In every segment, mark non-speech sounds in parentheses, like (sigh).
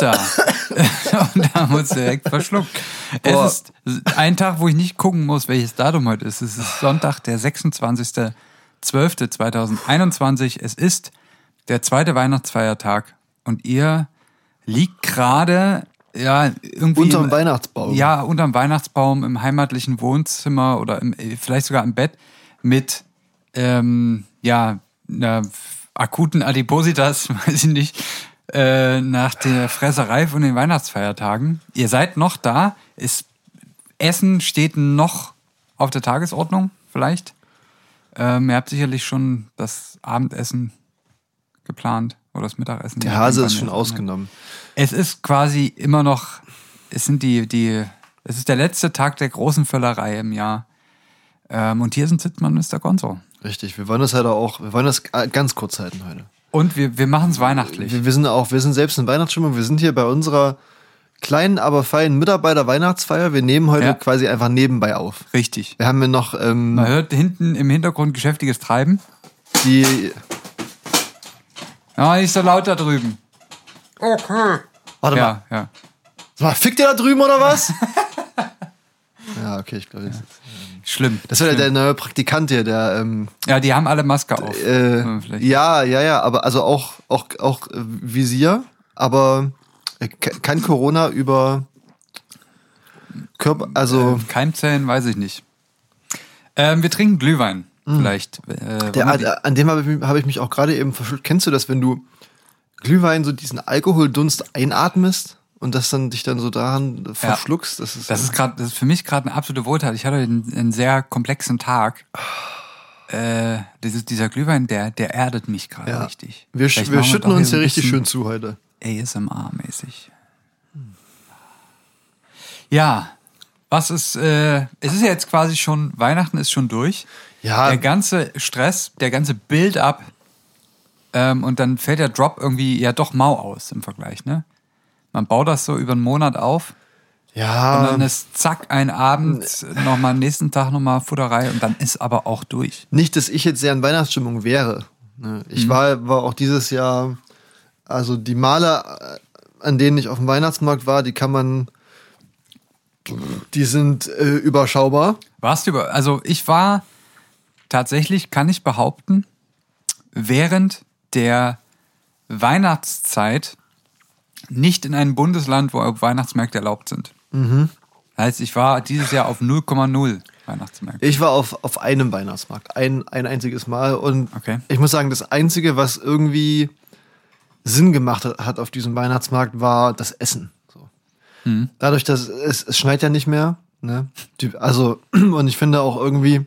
(laughs) Da. und haben uns direkt verschluckt. Boah. Es ist ein Tag, wo ich nicht gucken muss, welches Datum heute ist. Es ist Sonntag, der 26.12.2021. Es ist der zweite Weihnachtsfeiertag und ihr liegt gerade ja irgendwie Unterm im- Weihnachtsbaum. Ja, unterm Weihnachtsbaum im heimatlichen Wohnzimmer oder im, vielleicht sogar im Bett mit ähm, ja einer akuten Adipositas, (laughs) weiß ich nicht, äh, nach der Fresserei von den Weihnachtsfeiertagen. Ihr seid noch da. Ist, Essen steht noch auf der Tagesordnung, vielleicht. Ähm, ihr habt sicherlich schon das Abendessen geplant oder das Mittagessen. Der Hase ist schon ausgenommen. Es ist quasi immer noch, es sind die, die, es ist der letzte Tag der großen Völlerei im Jahr. Ähm, und hier sind Sitzmann und Mr. Gonzo. Richtig, wir wollen das halt auch, wir wollen das äh, ganz kurz halten heute. Und wir, wir machen es weihnachtlich. Wir, wir sind auch, wir sind selbst in Weihnachtsstimmung. Wir sind hier bei unserer kleinen, aber feinen Mitarbeiter-Weihnachtsfeier. Wir nehmen heute Ja. quasi einfach nebenbei auf. Richtig. Wir haben ja noch ähm, Man hört hinten im Hintergrund geschäftiges Treiben. die. Ja, nicht so laut da drüben. Okay. Warte mal. Ja, ja. Sag mal, fickt ihr da drüben oder was? (laughs) ja, okay, ich glaube, das, Schlimm. das war der, der neue Praktikant hier, der. Ähm, Ja, die haben alle Maske auf. äh, Ja, ja, ja, aber also auch, auch, auch äh, Visier, aber äh, ke- kein Corona über Körper, also. Äh, Keimzellen weiß ich nicht. Ähm, wir trinken Glühwein. Vielleicht. Äh, Mhm. Der, an, dem habe ich, mich- habe ich mich auch gerade eben verschluckt. Kennst du das, wenn du Glühwein so diesen Alkoholdunst einatmest und das dann dich dann so daran verschluckst? Das ist, Das ist gerade, das ist für mich gerade eine absolute Wohltat. Ich hatte einen, einen sehr komplexen Tag. Äh, dieses, dieser Glühwein, der, der erdet mich gerade ja. richtig. Wir, sch- wir schütten uns hier richtig schön zu heute. ASMR-mäßig. Ja, was ist, äh, es ist ja jetzt quasi schon, Weihnachten ist schon durch. Ja. Der ganze Stress, der ganze Build-up ähm, und dann fällt der Drop irgendwie ja doch mau aus im Vergleich, ne? Man baut das so über einen Monat auf und Ja, dann ist zack, ein Abend, nochmal nächsten Tag nochmal Futterei und dann ist aber auch durch. nicht, dass ich jetzt sehr in Weihnachtsstimmung wäre. ne? Ich war, war auch dieses Jahr, also die Male, äh, an denen ich auf dem Weihnachtsmarkt war, die kann man, die sind äh, überschaubar. Warst du über, also ich war tatsächlich, kann ich behaupten, während der Weihnachtszeit nicht in einem Bundesland, wo Weihnachtsmärkte erlaubt sind. Heißt, ich war dieses Jahr auf 0,0 Weihnachtsmärkte. Ich war auf, auf einem Weihnachtsmarkt, ein, ein einziges Mal. Und Okay. ich muss sagen, das Einzige, was irgendwie Sinn gemacht hat, auf diesem Weihnachtsmarkt, war das Essen. So. Mhm. Dadurch, dass es, es schneit ja nicht mehr. Ne? Also, (clears throat) und ich finde auch irgendwie,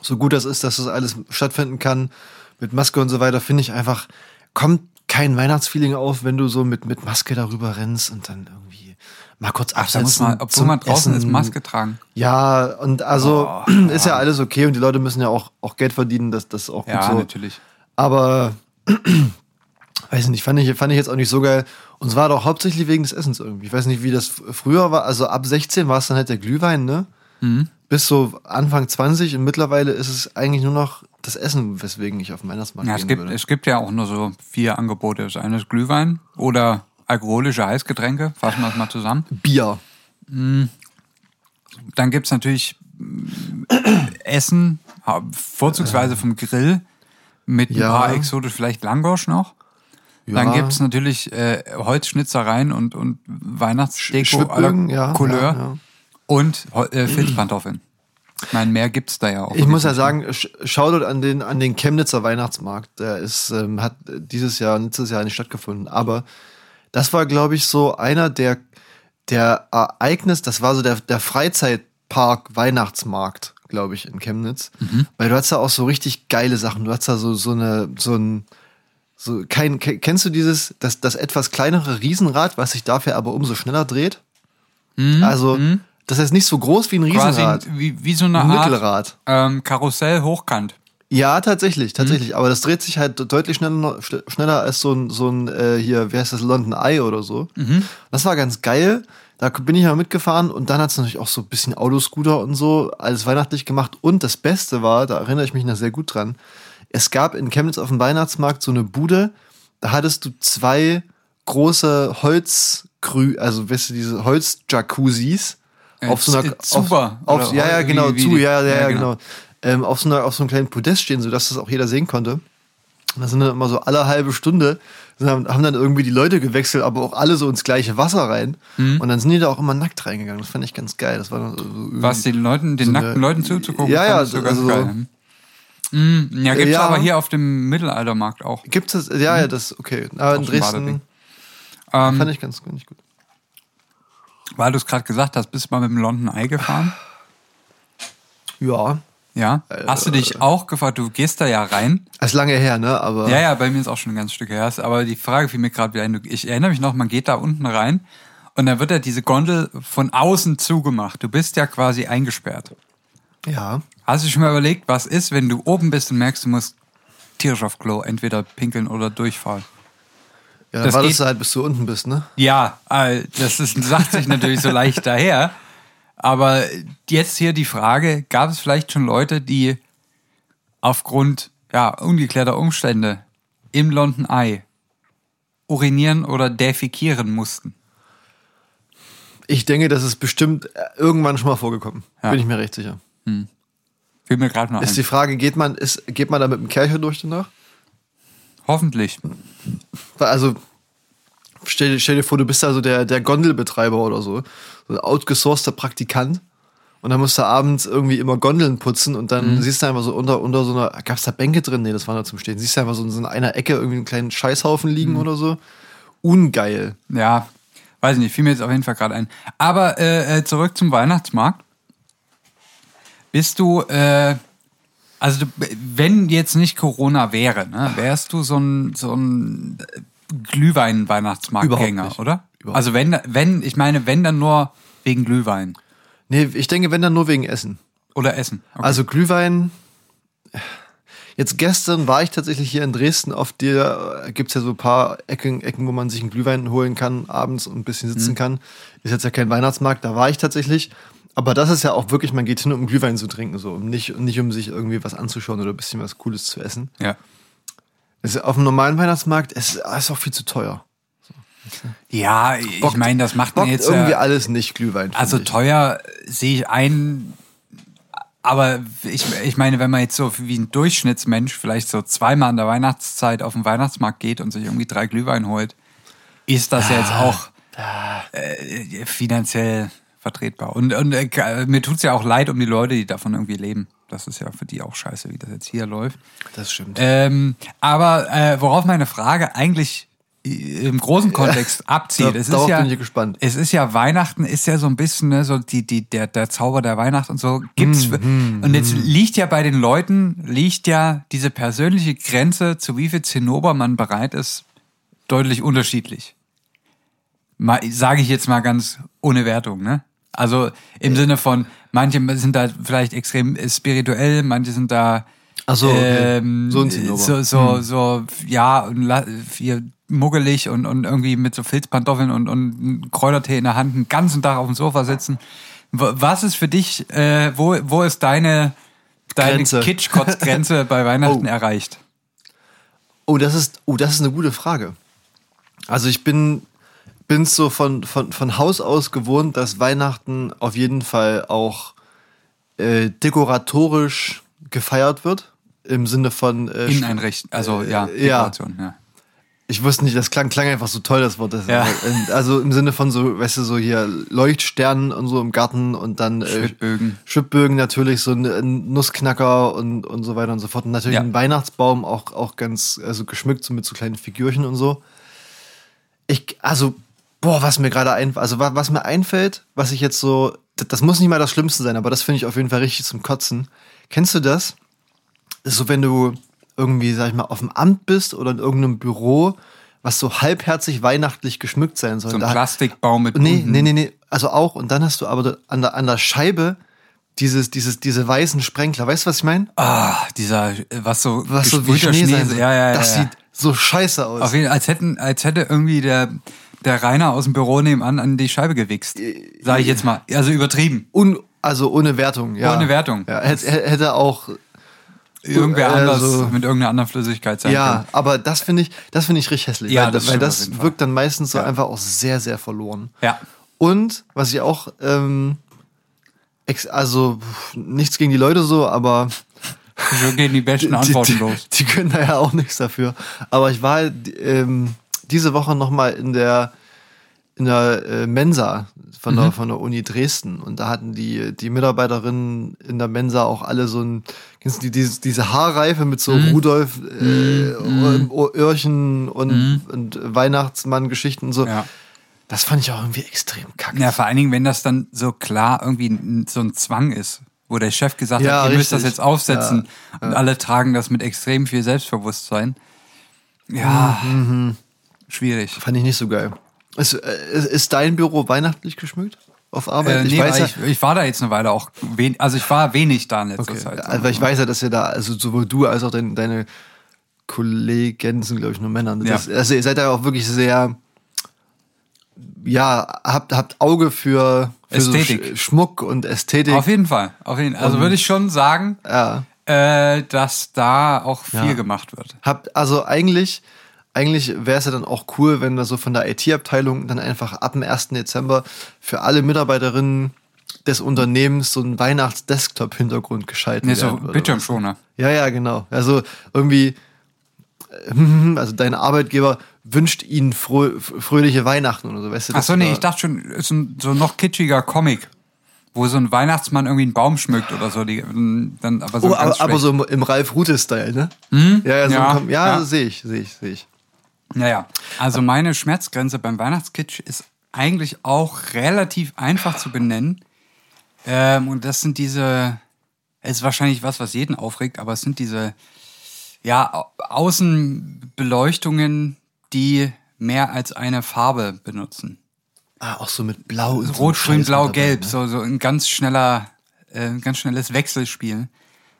so gut das ist, dass das alles stattfinden kann, mit Maske und so weiter, finde ich einfach, kommt kein Weihnachtsfeeling auf, wenn du so mit, mit Maske darüber rennst und dann irgendwie mal kurz Ach, absetzen. muss man, obwohl man draußen ist, Essen. Maske tragen. Ja, und also Oh, ist ja alles okay und die Leute müssen ja auch, auch Geld verdienen, dass das auch gut Ja, so. natürlich. Aber (clears throat) weiß nicht, fand ich, fand ich jetzt auch nicht so geil. Und es war doch hauptsächlich wegen des Essens irgendwie. Ich weiß nicht, wie das früher war. Also ab 16 war es dann halt der Glühwein, ne? Mhm. Bis so Anfang 20 und mittlerweile ist es eigentlich nur noch das Essen, weswegen ich auf den Weihnachtsmarkt Ja, es gehen gibt, würde. es gibt ja auch nur so vier Angebote. Das eine ist Glühwein oder alkoholische Heißgetränke. Fassen wir das mal zusammen. Bier. Dann gibt's natürlich mm, Essen, vorzugsweise vom Grill, mit ein Ja. paar exotisch, vielleicht Langosch noch. Dann Ja. gibt's natürlich äh, Holzschnitzereien und, und Weihnachtsdeko Schwibögen, ja, Couleur ja, ja. und äh, Filzpantoffeln. Meine, mehr gibt's da ja auch. Ich muss ja sagen, Shoutout an den, an den Chemnitzer Weihnachtsmarkt. Der ist, ähm, hat dieses Jahr, letztes Jahr nicht stattgefunden. Aber das war, glaube ich, so einer der, der Ereignis, das war so der, der Freizeitpark Weihnachtsmarkt, glaube ich, in Chemnitz. Weil du hast da auch so richtig geile Sachen. Du hast da so, so eine, so ein, so kein, ke- kennst du dieses, das, das etwas kleinere Riesenrad, was sich dafür aber umso schneller dreht? Also, das ist nicht so groß wie ein Quasi Riesenrad. wie, wie so eine Ein Art Mittelrad. ähm, Karussell hochkant. Ja, tatsächlich, tatsächlich. Aber das dreht sich halt deutlich schneller, sch- schneller als so ein, so ein äh, hier, wie heißt das, London Eye oder so. Das war ganz geil. Da bin ich mal mitgefahren und dann hat es natürlich auch so ein bisschen Autoscooter und so, alles weihnachtlich gemacht. Und das Beste war, da erinnere ich mich noch sehr gut dran, es gab in Chemnitz auf dem Weihnachtsmarkt so eine Bude, da hattest du zwei große Holzgrü, also weißt du, diese Holzjacuzzis auf so einer auf, auf, ja ja genau wie zu ja ja, ja, genau. genau, Ähm, auf so einer auf so einem kleinen Podest stehen, so dass das auch jeder sehen konnte. Und da sind dann immer so alle halbe Stunde haben, haben dann irgendwie die Leute gewechselt, aber auch alle so ins gleiche Wasser rein. Mhm. Und dann sind die da auch immer nackt reingegangen. Das fand ich ganz geil. Das war dann so Was den Leuten, den so nackten eine- Leuten zuzugucken, Ja, ja, ich so also- geil. Mm, ja, gibt's Ja. aber hier auf dem Mittelaltermarkt auch. Gibt es? Ja, ja, das okay. Aber in Auf dem Dresden. Ähm, fand ich ganz nicht gut. Weil du es gerade gesagt hast, bist du mal mit dem London Eye gefahren? Ja, Ja. Hast du dich auch gefragt, du gehst da ja rein. ist lange her, ne? Aber Ja, ja, bei mir ist auch schon ein ganzes Stück her. Aber die Frage fiel mir gerade wieder ein. Ich erinnere mich noch, man geht da unten rein und dann wird ja diese Gondel von außen zugemacht. Du bist ja quasi eingesperrt. ja. Hast du schon mal überlegt, was ist, wenn du oben bist und merkst, du musst tierisch auf Klo, entweder pinkeln oder durchfallen? Ja, dann Das wartest geht- du halt, bis du unten bist, ne? Ja, äh, das ist, sagt sich natürlich so leicht (laughs) daher. Aber jetzt hier die Frage, gab es vielleicht schon Leute, die aufgrund ja, ungeklärter Umstände im London Eye urinieren oder defekieren mussten? Ich denke, das ist bestimmt äh, irgendwann schon mal vorgekommen. Ja. Bin ich mir recht sicher. Fiel mir gerade noch Ist die ein. Frage, geht man, ist, geht man da mit dem Kercher durch danach? Hoffentlich. Also, stell, dir- stell dir vor, du bist also der, der Gondelbetreiber oder so. So ein outgesourceter Praktikant. Und dann musst du abends irgendwie immer Gondeln putzen und dann siehst du einfach so unter, unter so einer, gab es da Bänke drin? Nee, das war da zum Stehen. Siehst du einfach so in so einer Ecke irgendwie einen kleinen Scheißhaufen liegen oder so. Ungeil. Ja, weiß ich nicht, fiel mir jetzt auf jeden Fall gerade ein. Aber äh, äh, zurück zum Weihnachtsmarkt. Bist du, äh, also wenn jetzt nicht Corona wäre, ne, wärst du so ein, so ein äh, Glühwein-Weihnachtsmarktgänger, oder? Überhaupt Also wenn, wenn, ich meine, wenn dann nur wegen Glühwein Nee, ich denke, wenn dann nur wegen Essen. oder Essen. Okay. Also Glühwein. Jetzt gestern war ich tatsächlich hier in Dresden. Auf der gibt es ja so ein paar Ecken, Ecken, wo man sich einen Glühwein holen kann abends und ein bisschen sitzen Mhm. kann. Ist jetzt ja kein Weihnachtsmarkt, da war ich tatsächlich. Aber das ist ja auch wirklich, man geht hin, um Glühwein zu trinken, so. Und nicht, nicht um sich irgendwie was anzuschauen oder ein bisschen was Cooles zu essen. ja. Es ist auf dem normalen Weihnachtsmarkt es ist auch viel zu teuer. Ja, ich meine, das macht man jetzt irgendwie ja, alles nicht Glühwein. Also ich. teuer sehe ich ein, aber ich, ich meine, wenn man jetzt so wie ein Durchschnittsmensch vielleicht so zweimal in der Weihnachtszeit auf den Weihnachtsmarkt geht und sich irgendwie drei Glühwein holt, ist das ja jetzt auch äh, finanziell vertretbar. Und, und äh, mir tut's ja auch leid um die Leute, die davon irgendwie leben. Das ist ja für die auch scheiße, wie das jetzt hier läuft. Das stimmt. Ähm, aber äh, worauf meine Frage eigentlich äh, im großen Kontext (laughs) abzielt, Da- es ist darauf ja, bin ich gespannt. es ist ja Weihnachten, ist ja so ein bisschen ne, so die die der der Zauber der Weihnacht und so gibt's Hm, und jetzt liegt ja bei den Leuten liegt ja diese persönliche Grenze, zu wie viel Zinnober man bereit ist, deutlich unterschiedlich. Sage ich jetzt mal ganz ohne Wertung, ne? Also im Sinne von, manche sind da vielleicht extrem spirituell, manche sind da Ach so, okay. ähm, So so, so, so, ja, und hier muggelig und, und irgendwie mit so Filzpantoffeln und, und Kräutertee in der Hand einen ganzen Tag auf dem Sofa sitzen. Was ist für dich, äh, wo, wo ist deine, deine Grenze. Kitschkotz-Grenze (laughs) bei Weihnachten Oh. erreicht? Oh, das ist, oh, das ist eine gute Frage. Also ich bin bin's so von, von, von Haus aus gewohnt, dass Weihnachten auf jeden Fall auch äh, dekoratorisch gefeiert wird. Im Sinne von äh, Inneneinrichten, also ja, äh, ja. Dekoration, ja. Ich wusste nicht, das klang, klang einfach so toll, das Wort. Das Ja. Also im Sinne von so, weißt du, so hier Leuchtsternen und so im Garten und dann äh, Schrittbögen. Schrittbögen natürlich, so ein, ein Nussknacker und, und so weiter und so fort. Und natürlich Ja. ein Weihnachtsbaum auch, auch ganz, also geschmückt so mit so kleinen Figürchen und so. Ich, also, boah, was mir gerade einfällt, also wa- was mir einfällt, was ich jetzt so, das, muss nicht mal das Schlimmste sein, aber das finde ich auf jeden Fall richtig zum Kotzen. Kennst du das? So, wenn du irgendwie, sag ich mal, auf dem Amt bist oder in irgendeinem Büro, was so halbherzig weihnachtlich geschmückt sein soll. So ein Da- Plastikbaum mit Nee, bunten- nee, nee, nee. Also auch, und dann hast du aber an der, an der Scheibe dieses, dieses, diese weißen Sprenkler. Weißt du, was ich meine? Ah, dieser, was so, Was so wie gesprühter Schnee, sein soll. Ja, ja, ja. Das ja. sieht so scheiße aus. Auf jeden, als hätten, als hätte irgendwie der, der Rainer aus dem Büro nebenan an die Scheibe gewichst. Sag ich jetzt mal. Also übertrieben. Un, also ohne Wertung, ja. Ohne Wertung. Ja, hätte, hätte auch irgendwer Äh, anders so- mit irgendeiner anderen Flüssigkeit sein Ja, kann. aber das finde ich, das finde ich richtig hässlich. Ja, weil das weil das wirkt dann meistens so Ja. einfach auch sehr, sehr verloren. Ja. Und was ich auch, ähm, also nichts gegen die Leute so, aber So gehen die besten (laughs) Antworten die, los. Die, die können da ja auch nichts dafür. Aber ich war ähm, diese Woche noch mal in der in der äh, Mensa von Mhm. der von der Uni Dresden und da hatten die die Mitarbeiterinnen in der Mensa auch alle so ein kennst du die, diese, diese Haarreife mit so Mhm. Rudolf äh, Öhrchen und, und Weihnachtsmann-Geschichten und so. Mhm. Ja. Das fand ich auch irgendwie extrem kacke. Ja, vor allen Dingen, wenn das dann so klar irgendwie so ein Zwang ist, wo der Chef gesagt Ja, hat, ihr müsst das richtig. jetzt aufsetzen und alle tragen das mit extrem viel Selbstbewusstsein. Ja, schwierig. Fand ich nicht so geil. Ist, äh, ist, ist dein Büro weihnachtlich geschmückt auf Arbeit? Äh, nee, ich weiß ja, ich, ich war da jetzt eine Weile auch, wen, also ich war wenig da in letzter okay. Zeit. Also ich weiß ja, dass ihr da, also sowohl du als auch dein, deine Kollegen sind, glaube ich, nur Männer. ne? Das, Ja. Also ihr seid ja auch wirklich sehr, ja, habt, habt Auge für, für so Ästhetik. Sch Schmuck und Ästhetik. Auf jeden Fall, auf jeden Also würde ich schon sagen, ja. äh, dass da auch viel Ja. gemacht wird. Habt, also eigentlich, eigentlich wäre es ja dann auch cool, wenn da so von der IT-Abteilung dann einfach ab dem 1. Dezember für alle Mitarbeiterinnen des Unternehmens so ein Weihnachts-Desktop-Hintergrund geschalten Nee, so. Bildschirmschoner. Ja, ja, genau. Also irgendwie, äh, (laughs) also dein Arbeitgeber wünscht ihnen frö fröhliche Weihnachten oder so, weißt du? Ach das so, nee, ich dachte schon, ist ein so noch kitschiger Comic, wo so ein Weihnachtsmann irgendwie einen Baum schmückt oder so. Die, dann aber so Oh, aber, aber so im, Ralf Rute-Style, ne? Ja, ja, so Ja, Kom- ja, ja. sehe ich, sehe ich, sehe ich. Naja, also meine Schmerzgrenze beim Weihnachtskitsch ist eigentlich auch relativ einfach zu benennen. Ähm, und das sind diese, es ist wahrscheinlich was, was jeden aufregt, aber es sind diese, ja, Au- Außenbeleuchtungen, die mehr als eine Farbe benutzen. Ah, auch so mit Blau. so Rot, Grün, Blau, Gelb, ne? so, so ein ganz schneller, äh, ganz schnelles Wechselspiel.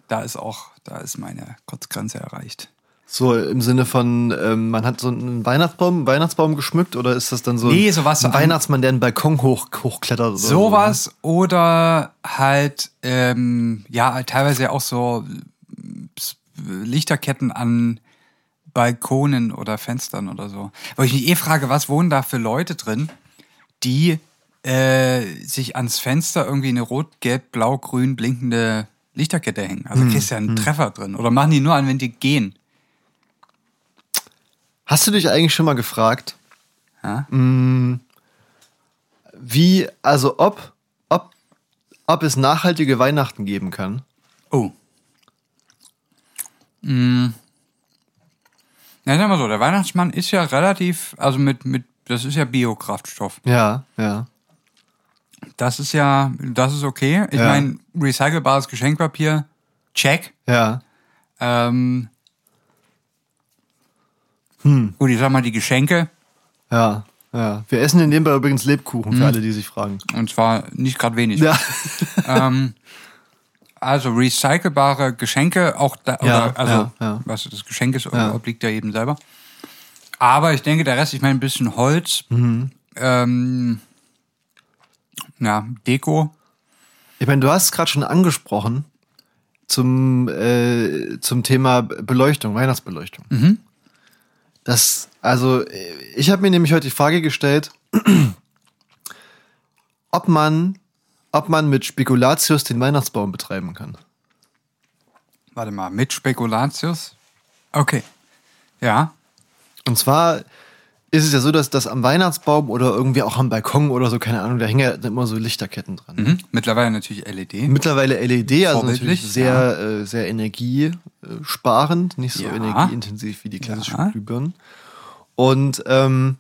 Da ist auch, da ist meine Kotzgrenze erreicht. So im Sinne von, ähm, man hat so einen Weihnachtsbaum, Weihnachtsbaum geschmückt oder ist das dann so Nee, ein, sowas ein an- Weihnachtsmann, der einen Balkon hoch, hochklettert? Oder Sowas oder halt, ähm, ja, teilweise auch so Lichterketten an Balkonen oder Fenstern oder so. Wo ich mich eh frage, was wohnen da für Leute drin, die äh, sich ans Fenster irgendwie eine rot, gelb, blau, grün blinkende Lichterkette hängen. Also kriegst du ja einen Treffer drin. Oder machen die nur an, wenn die gehen. Hast du dich eigentlich schon mal gefragt, Ja? wie, also ob, ob, ob es nachhaltige Weihnachten geben kann? Oh. Mm. Ja, sag mal so, der Weihnachtsmann ist ja relativ, also mit, mit, das ist ja Biokraftstoff. Ja, ja. Das ist ja, das ist okay. Ich Ja. meine, recycelbares Geschenkpapier, check. Ja. Ähm, Gut, ich sag mal die Geschenke, Ja, ja. Wir essen in dem Fall übrigens Lebkuchen, für alle, die sich fragen. und zwar nicht gerade wenig. Ja. (laughs) Ähm, also recycelbare Geschenke, auch da, Ja, oder, also ja, ja. was das Geschenk ist, obliegt ja jedem selber. Aber ich denke, der Rest, ich meine, ein bisschen Holz, Mhm. ähm, ja, Deko. Ich meine, du hast es gerade schon angesprochen zum, äh, zum Thema Beleuchtung, Weihnachtsbeleuchtung. Mhm. Das, also, ich habe mir nämlich heute die Frage gestellt, (clears throat) ob man, ob man mit Spekulatius den Weihnachtsbaum betreiben kann. Warte mal, mit Spekulatius? Okay. Ja. Und zwar ist es ja so, dass das am Weihnachtsbaum oder irgendwie auch am Balkon oder so, keine Ahnung, da hängen ja immer so Lichterketten dran. Mhm. Mittlerweile natürlich LED. Mittlerweile LED, also natürlich sehr, äh, sehr energiesparend, nicht so Ja. energieintensiv wie die klassischen Ja. Glühbirnen. Und ähm,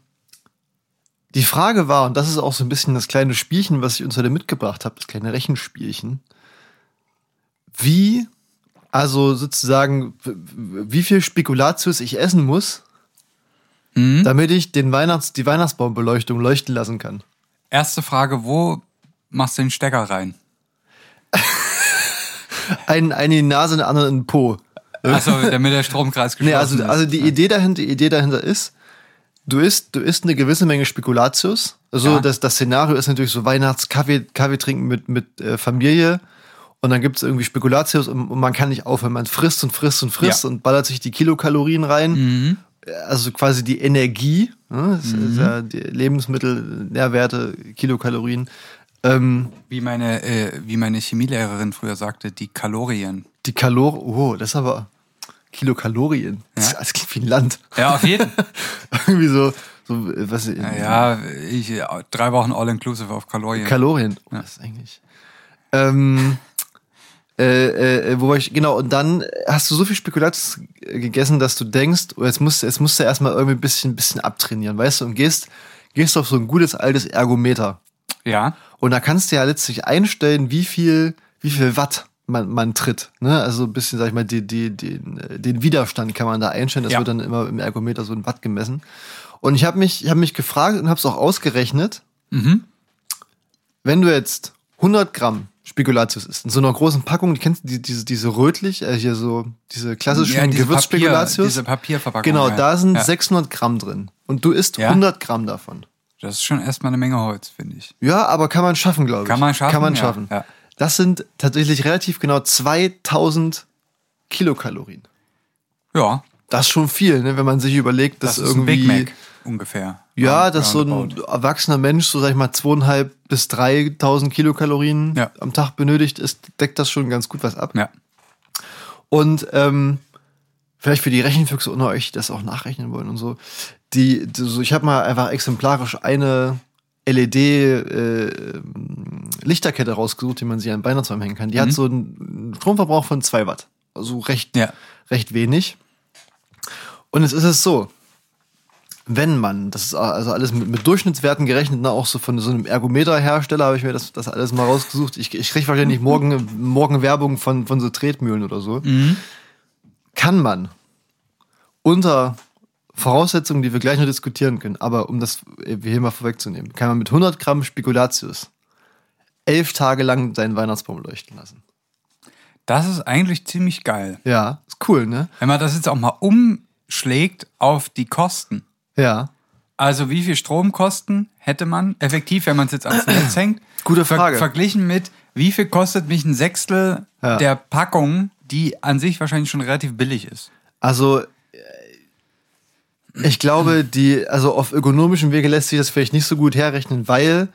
die Frage war, und das ist auch so ein bisschen das kleine Spielchen, was ich uns heute mitgebracht habe, das kleine Rechenspielchen, wie, also sozusagen, wie viel Spekulatius ich essen muss, Mhm. damit ich den Weihnachts-, die Weihnachtsbaumbeleuchtung leuchten lassen kann. Erste Frage, wo machst du den Stecker rein? (laughs) Einen, einen in die Nase, den anderen in den Po. Achso, damit der Stromkreis geschlossen Nee, also, ist. also die Idee dahinter, die Idee dahinter ist, du isst, du isst eine gewisse Menge Spekulatius. Also Ja. das, das Szenario ist natürlich so Weihnachtskaffee Kaffee trinken mit, mit äh, Familie Und dann gibt es irgendwie Spekulatius und, und man kann nicht aufhören. Man frisst und frisst und frisst Ja. und ballert sich die Kilokalorien rein. Mhm. Also quasi die Energie, ne? das ist ja die Lebensmittel, Nährwerte, Kilokalorien. Ähm, Wie meine, äh, wie meine Chemielehrerin früher sagte, die Kalorien. die Kalorien, oh, das ist aber Kilokalorien. Das, Ja. das klingt wie ein Land. Ja, auf jeden. (laughs) Irgendwie so, so äh, was ja, ich, äh, drei Wochen All-Inclusive auf Kalorien. Kalorien. Oh, das ist eigentlich. Ähm, äh, äh, wo war ich, genau, und dann hast du so viel Spekulatius gegessen, dass du denkst, oh, jetzt musst, du- jetzt musst du erstmal irgendwie ein bisschen, ein bisschen abtrainieren, weißt du, und gehst, gehst auf so ein gutes altes Ergometer. ja, Und da kannst du ja letztlich einstellen, wie viel, wie viel Watt man, man tritt. Ne? Also ein bisschen, sag ich mal, die, die, den, äh, den Widerstand kann man da einstellen. Das Ja. wird dann immer im Ergometer so ein Watt gemessen. Und ich habe mich, ich hab mich gefragt und habe es auch ausgerechnet, Mhm. wenn du jetzt 100 Gramm Spekulatius isst, in so einer großen Packung, die kennst du die, diese, diese rötlich, äh, hier so, diese klassischen ja diese, Papier, Gewürzspekulatius. diese Papierverpackung. Genau, ja. da sind ja. 600 Gramm drin. Und du isst Ja? 100 Gramm davon. Das ist schon erstmal eine Menge Holz, finde ich. Ja, aber kann man schaffen, glaube ich. Kann man schaffen, Kann man schaffen. ja. Das sind tatsächlich relativ genau 2000 Kilokalorien. Ja, Das ist schon viel, ne, wenn man sich überlegt, dass das ist ein irgendwie. Big Mac ungefähr. Ja, dass so ein erwachsener Mensch, so sag ich mal, zweieinhalb bis 3000 Kilokalorien Ja. am Tag benötigt, ist, deckt das schon ganz gut was ab. Ja. Und ähm, vielleicht für die Rechenfüchse unter euch, die das auch nachrechnen wollen und so. Die, die so, ich habe mal einfach exemplarisch eine LED-Lichterkette rausgesucht, die man sich an Weihnachtsbaum hängen kann. Die hat so einen Stromverbrauch von 2 Watt. Also recht, Ja. recht wenig. Und jetzt ist es so, wenn man, das ist also alles mit, mit Durchschnittswerten gerechnet, ne, auch so von so einem Ergometerhersteller habe ich mir das, das alles mal rausgesucht. Ich, ich kriege wahrscheinlich morgen, morgen Werbung von, von so Tretmühlen oder so. Kann man unter Voraussetzungen, die wir gleich noch diskutieren können, aber um das äh, hier mal vorwegzunehmen, kann man mit 100 Gramm Spekulatius elf Tage lang seinen Weihnachtsbaum leuchten lassen. Das ist eigentlich ziemlich geil. Ja, ist cool, ne? Wenn man das jetzt auch mal umschlägt auf die Kosten. Ja. Also wie viel Stromkosten hätte man effektiv, wenn man es jetzt ans Netz hängt? (clears throat) Gute Frage. verglichen mit, wie viel kostet mich ein Sechstel Ja. der Packung, die an sich wahrscheinlich schon relativ billig ist. Also, äh, ich glaube, die, also auf ökonomischem Wege lässt sich das vielleicht nicht so gut herrechnen, weil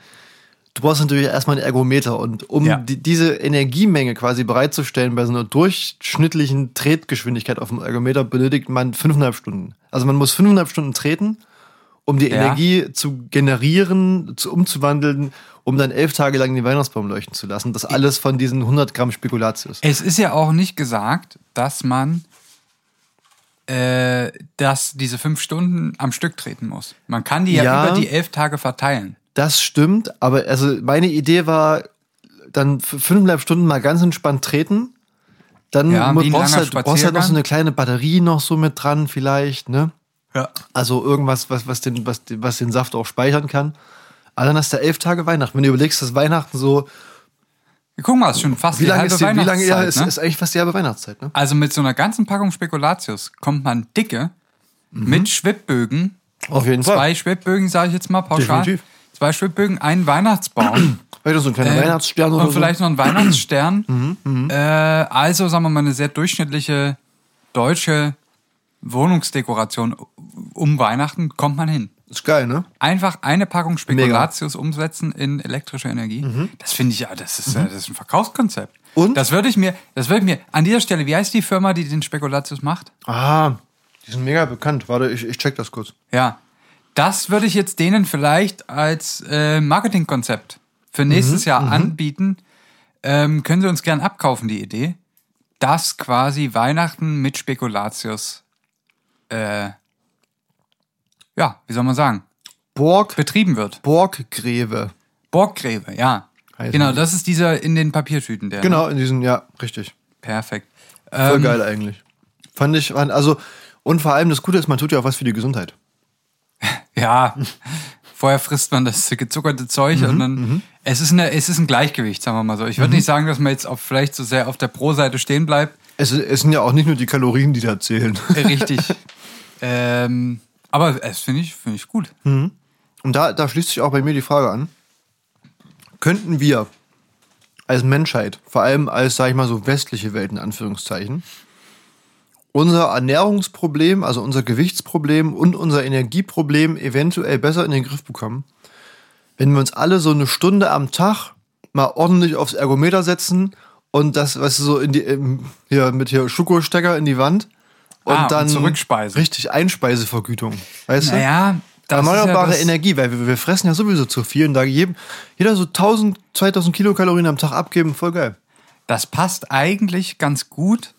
du brauchst natürlich erstmal einen Ergometer und um Ja. die, diese Energiemenge quasi bereitzustellen bei so einer durchschnittlichen Tretgeschwindigkeit auf dem Ergometer benötigt man fünfeinhalb Stunden. Also man muss fünfeinhalb Stunden treten, um die Ja. Energie zu generieren, zu umzuwandeln, um dann elf Tage lang den Weihnachtsbaum leuchten zu lassen. Das alles von diesen 100 Gramm Spekulatius. Es ist ja auch nicht gesagt, dass man äh, dass diese fünf Stunden am Stück treten muss. Man kann die ja, Ja. über die elf Tage verteilen. Das stimmt, aber also meine Idee war, dann für fünfeinhalb Stunden mal ganz entspannt treten. Dann Ja, brauchst, halt, du brauchst halt noch so eine kleine Batterie noch so mit dran, vielleicht, ne? Ja. Also irgendwas, was, was, den, was, was den Saft auch speichern kann. Aber dann hast du elf Tage Weihnachten. Wenn du überlegst, dass Weihnachten so, Guck mal, ist schon fast wie die lange halbe ist, die, wie lange ja, Weihnachtszeit, ist, ne? ist eigentlich fast die halbe Weihnachtszeit, ne? Also mit so einer ganzen Packung Spekulatius kommt man dicke mit Schwibbögen. Auf jeden Zwei Schwibbögen, sage ich jetzt mal pauschal. Definitiv. Zwei Schwibbögen, einen Weihnachtsbaum. (clears throat) Vielleicht so ein kleiner Äh, Weihnachtsstern oder und vielleicht noch ein Weihnachtsstern. (clears throat) Mhm, äh, also, sagen wir mal, eine sehr durchschnittliche deutsche Wohnungsdekoration um Weihnachten kommt man hin. Ist geil, ne? Einfach eine Packung Spekulatius umsetzen in elektrische Energie. Das finde ich ja, das ist, äh, das ist ein Verkaufskonzept. Mhm. Und? Das würde ich mir, das würde ich mir, an dieser Stelle, wie heißt die Firma, die den Spekulatius macht? Ah, die sind mega bekannt. Warte, ich, ich check das kurz. Ja. Das würde ich jetzt denen vielleicht als äh, Marketingkonzept für nächstes Jahr anbieten. Ähm, können Sie uns gern abkaufen, die Idee, dass quasi Weihnachten mit Spekulatius, äh, ja, wie soll man sagen, Borg, betrieben wird. Borggräve. Borggräbe, ja. Heißen Genau, das ist dieser in den Papiertüten, der. Genau, in diesen, ja, richtig. Perfekt. Voll Ähm, geil eigentlich. Fand ich, also, und vor allem das Gute ist, man tut ja auch was für die Gesundheit. Ja, vorher frisst man das gezuckerte Zeug und dann. Es ist, eine, es ist ein Gleichgewicht, sagen wir mal so. Ich würde nicht sagen, dass man jetzt auf, vielleicht so sehr auf der Pro-Seite stehen bleibt. Es, es sind ja auch nicht nur die Kalorien, die da zählen. Äh, Richtig. (laughs) ähm, aber es finde ich, finde ich gut. Und da, da schließt sich auch bei mir die Frage an. Könnten wir als Menschheit, vor allem als, sag ich mal, so westliche Welt in Anführungszeichen, unser Ernährungsproblem, also unser Gewichtsproblem und unser Energieproblem eventuell besser in den Griff bekommen, wenn wir uns alle so eine Stunde am Tag mal ordentlich aufs Ergometer setzen und das, weißt du, so in die, im, hier mit hier Schokostecker in die Wand und Ah, und dann zurückspeisen. richtig Einspeisevergütung, weißt du? Naja, das ist ja Erneuerbare das- Energie, weil wir, wir fressen ja sowieso zu viel und da jedem, jeder so 1000, 2000 Kilokalorien am Tag abgeben, voll geil. Das passt eigentlich ganz gut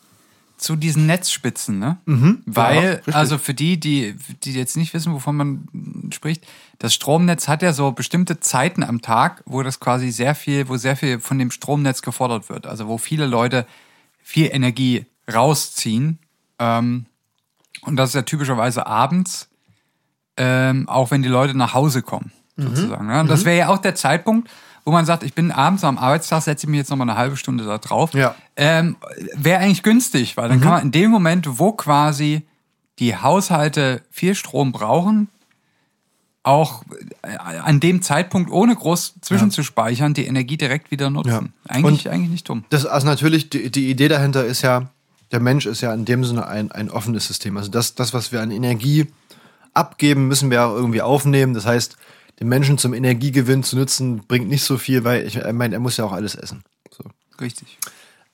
zu diesen Netzspitzen, ne? Ja, Weil, richtig. also für die, die, die jetzt nicht wissen, wovon man spricht, das Stromnetz hat ja so bestimmte Zeiten am Tag, wo das quasi sehr viel, wo sehr viel von dem Stromnetz gefordert wird. Also wo viele Leute viel Energie rausziehen. Ähm, und das ist ja typischerweise abends, ähm, auch wenn die Leute nach Hause kommen, sozusagen. Ne? Und das wäre ja auch der Zeitpunkt, wo man sagt, ich bin abends am Arbeitstag, setze ich mich jetzt nochmal eine halbe Stunde da drauf. Ja. Ähm, wäre eigentlich günstig, weil dann kann man in dem Moment, wo quasi die Haushalte viel Strom brauchen, auch äh, an dem Zeitpunkt ohne groß zwischenzuspeichern, die Energie direkt wieder nutzen. Ja. Eigentlich, eigentlich nicht dumm. Das, also natürlich, die, die Idee dahinter ist ja, der Mensch ist ja in dem Sinne ein, ein offenes System. Also das, das, was wir an Energie abgeben, müssen wir auch irgendwie aufnehmen. Das heißt, den Menschen zum Energiegewinn zu nutzen, bringt nicht so viel, weil ich meine, er muss ja auch alles essen. So. Richtig.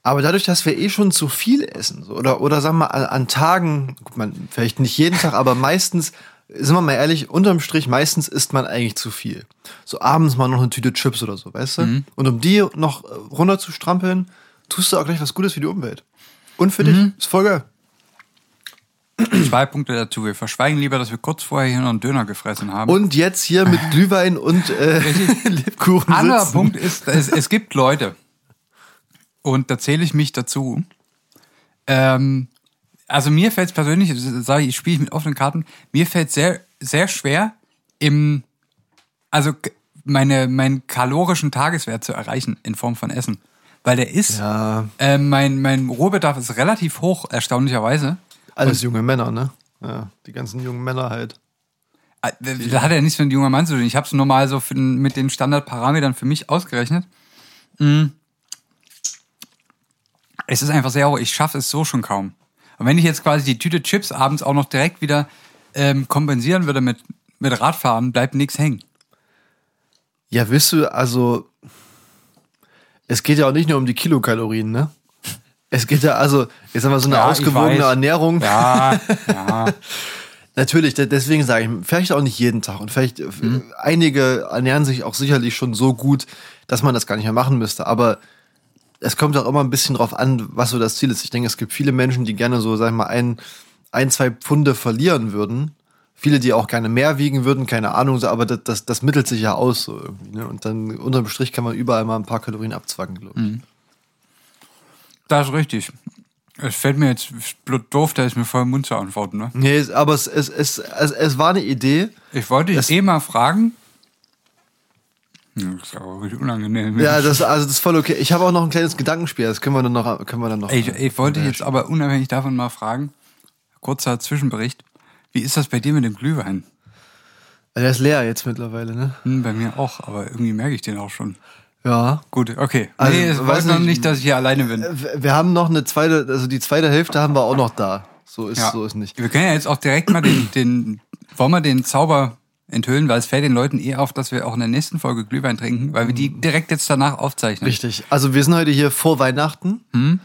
Aber dadurch, dass wir eh schon zu viel essen, so, oder, oder sagen wir mal, an, an Tagen, gut, man, vielleicht nicht jeden Tag, aber meistens, sind wir mal ehrlich, unterm Strich, meistens isst man eigentlich zu viel. So abends mal noch eine Tüte Chips oder so, weißt du? Und um die noch runter zu strampeln, tust du auch gleich was Gutes für die Umwelt. Und für dich, ist voll geil. Zwei Punkte dazu. Wir verschweigen lieber, dass wir kurz vorher hier noch einen Döner gefressen haben. Und jetzt hier mit Glühwein und äh, (laughs) Lebkuchen Anderer sitzen. Punkt ist, es, es gibt Leute, und da zähle ich mich dazu. Ähm, also mir fällt es persönlich, sage ich, ich spiele mit offenen Karten, mir fällt sehr, sehr schwer, im, also meine, meinen kalorischen Tageswert zu erreichen in Form von Essen. Weil der ist, Ja, äh, mein, mein Rohbedarf ist relativ hoch, erstaunlicherweise. Alles junge Männer, ne? Ja, die ganzen jungen Männer halt. Äh, Da hat ja nichts mit einem junger Mann zu tun. Ich habe es nur mal so für, mit den Standardparametern für mich ausgerechnet. Mm. Es ist einfach sehr hoch. Ich schaffe es so schon kaum. Und wenn ich jetzt quasi die Tüte Chips abends auch noch direkt wieder ähm, kompensieren würde mit, mit Radfahren, bleibt nichts hängen. Ja, wisst du, also es geht ja auch nicht nur um die Kilokalorien, ne? Es geht ja also, jetzt haben wir so eine Ja, ich ausgewogene. Ernährung. Ja, ja. (laughs) Natürlich, de- deswegen sage ich, vielleicht auch nicht jeden Tag. Und vielleicht, äh, einige ernähren sich auch sicherlich schon so gut, dass man das gar nicht mehr machen müsste. Aber es kommt auch immer ein bisschen drauf an, was so das Ziel ist. Ich denke, es gibt viele Menschen, die gerne so, sag ich mal, ein, ein, zwei Pfunde verlieren würden. Viele, die auch gerne mehr wiegen würden, keine Ahnung, aber das, das, das mittelt sich ja aus so irgendwie. Ne? Und dann unterm Strich kann man überall mal ein paar Kalorien abzwacken, glaube ich. Das ist richtig. Es fällt mir jetzt doof, da ist mir voll im Mund zu antworten. Ne? Nee, aber es, es, es, es, es war eine Idee. Ich wollte dich eh mal fragen. Das ist aber wirklich unangenehm. Ja, das, also das ist voll okay. Ich habe auch noch ein kleines Gedankenspiel, das können wir dann noch, können wir dann noch. Ich, ich wollte jetzt aber unabhängig davon mal fragen, kurzer Zwischenbericht, wie ist das bei dir mit dem Glühwein? Der ist leer jetzt mittlerweile, ne? Hm, bei mir auch, aber irgendwie merke ich den auch schon. Ja. Gut, okay. Also, nee, es weiß noch nicht- dass ich hier alleine bin. Wir wir haben noch eine zweite, also die zweite Hälfte haben wir auch noch da. So ist, Ja. so ist nicht. Wir können ja jetzt auch direkt mal den, den, wollen wir den Zauber enthüllen, weil es fällt den Leuten eh auf, dass wir auch in der nächsten Folge Glühwein trinken, weil wir die direkt jetzt danach aufzeichnen. Richtig. Also wir sind heute hier vor Weihnachten. Hm?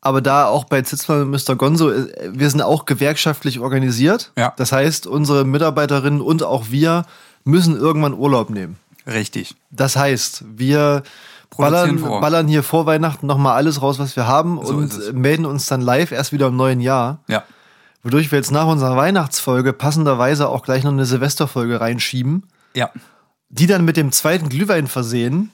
Aber da auch bei Zitzmann und Mr. Gonzo, äh, wir sind auch gewerkschaftlich organisiert. Ja. Das heißt, unsere Mitarbeiterinnen und auch wir müssen irgendwann Urlaub nehmen. Richtig. Das heißt, wir ballern, vor. ballern hier vor Weihnachten nochmal alles raus, was wir haben So und melden uns dann live erst wieder im neuen Jahr. Ja. Wodurch wir jetzt nach unserer Weihnachtsfolge passenderweise auch gleich noch eine Silvesterfolge reinschieben, Ja. die dann mit dem zweiten Glühwein versehen.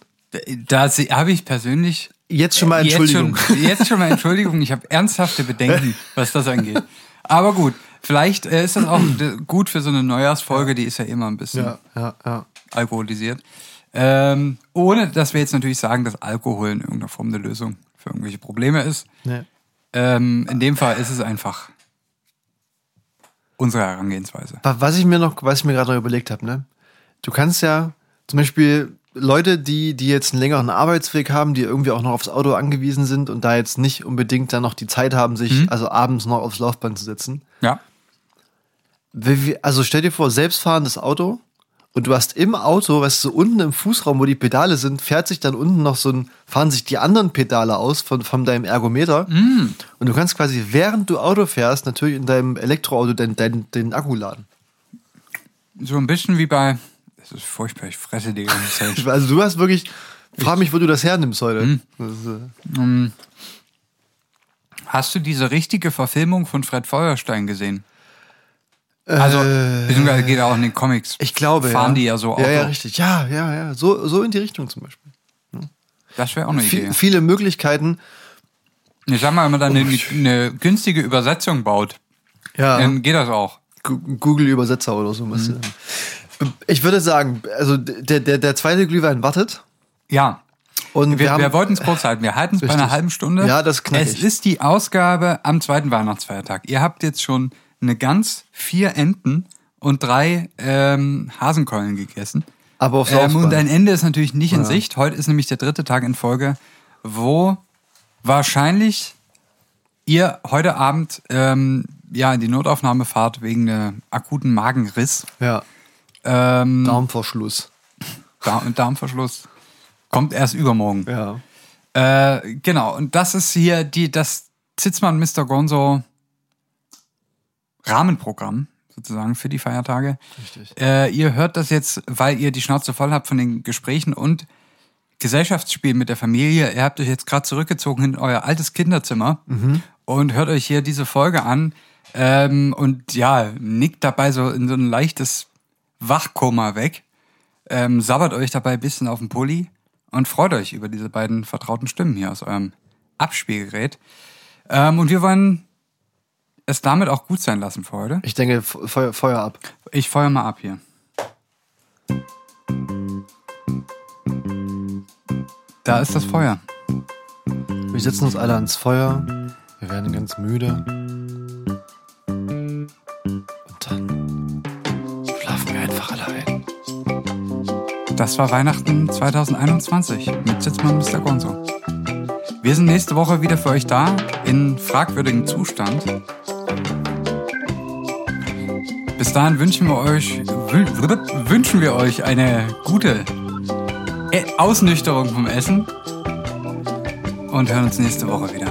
Da se- habe ich persönlich Jetzt schon mal Entschuldigung. Jetzt schon, jetzt schon mal Entschuldigung. Ich habe ernsthafte Bedenken, (laughs) was das angeht. Aber gut, vielleicht äh, ist das auch (clears throat) gut für so eine Neujahrsfolge. Die ist ja immer ein bisschen Ja, ja, ja. alkoholisiert. Ähm, ohne, dass wir jetzt natürlich sagen, dass Alkohol in irgendeiner Form eine Lösung für irgendwelche Probleme ist. Nee. Ähm, in dem Fall ist es einfach unsere Herangehensweise. Wa- Was ich mir noch, was ich mir gerade noch überlegt habe, ne? Du kannst ja zum Beispiel Leute, die, die jetzt einen längeren Arbeitsweg haben, die irgendwie auch noch aufs Auto angewiesen sind und da jetzt nicht unbedingt dann noch die Zeit haben, sich Mhm. also abends noch aufs Laufband zu setzen. Ja. Also stell dir vor, selbstfahrendes Auto und du hast im Auto, weißt du, so unten im Fußraum, wo die Pedale sind, fährt sich dann unten noch so ein, fahren sich die anderen Pedale aus von, von deinem Ergometer. Und du kannst quasi, während du Auto fährst, natürlich in deinem Elektroauto den, den, den Akku laden. So ein bisschen wie bei. Das ist furchtbar, ich fresse die ganze (laughs) Zeit. Also du hast wirklich, frag mich, wo du das hernimmst heute. Das ist, äh, Hast du diese richtige Verfilmung von Fred Feuerstein gesehen? Also, beziehungsweise geht auch in den Comics. ich glaube, Fahren ja. die ja so Auto. Ja, ja, richtig. Ja, ja, ja. So, so in die Richtung zum Beispiel. Das wäre auch eine Idee. Viel, viele Möglichkeiten. Ich sag mal, wenn man dann eine, eine günstige Übersetzung baut, Ja. dann geht das auch. Google-Übersetzer oder so. was, äh. Ich würde sagen, also der, der, der zweite Glühwein wartet. Ja. Und Wir, wir, wir wollten es kurz halten. Wir halten es bei einer halben Stunde. Ja, das knackig. Es ist die Ausgabe am zweiten Weihnachtsfeiertag. Ihr habt jetzt schon eine Gans, vier Enten und drei ähm, Hasenkeulen gegessen. aber aufs Ähm, und ein Ende ist natürlich nicht in Sicht. Heute ist nämlich der dritte Tag in Folge, wo wahrscheinlich ihr heute Abend ähm, ja in die Notaufnahme fahrt wegen einem akuten Magenriss. ja, Ähm, Darmverschluss. Darm Darmverschluss kommt erst übermorgen. Ja. Äh, genau, und das ist hier die, das Zitzmann Mr. Gonzo Rahmenprogramm sozusagen für die Feiertage. Richtig. Äh, ihr hört das jetzt, weil ihr die Schnauze voll habt von den Gesprächen und Gesellschaftsspielen mit der Familie. Ihr habt euch jetzt gerade zurückgezogen in euer altes Kinderzimmer und hört euch hier diese Folge an ähm, und ja, nickt dabei so in so ein leichtes Wachkoma weg, ähm, sabbert euch dabei ein bisschen auf den Pulli und freut euch über diese beiden vertrauten Stimmen hier aus eurem Abspielgerät. Ähm, und wir wollen es damit auch gut sein lassen für heute. Ich denke, Feuer, Feuer ab. Ich feuer mal ab hier. Da ist das Feuer. Wir setzen uns alle ans Feuer. Wir werden ganz müde. Und dann schlafen wir einfach alle ein. Das war Weihnachten 2021 mit Sitzmann Mr. Gonzo. Wir sind nächste Woche wieder für euch da in fragwürdigem Zustand. Bis dahin wünschen wir euch wün- wünschen wir euch eine gute E- Ausnüchterung vom Essen und hören uns nächste Woche wieder.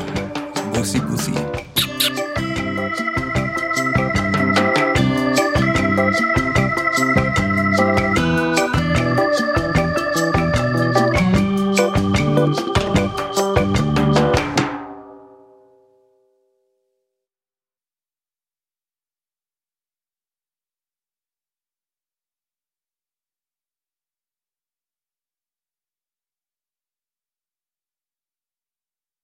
Bussi, bussi.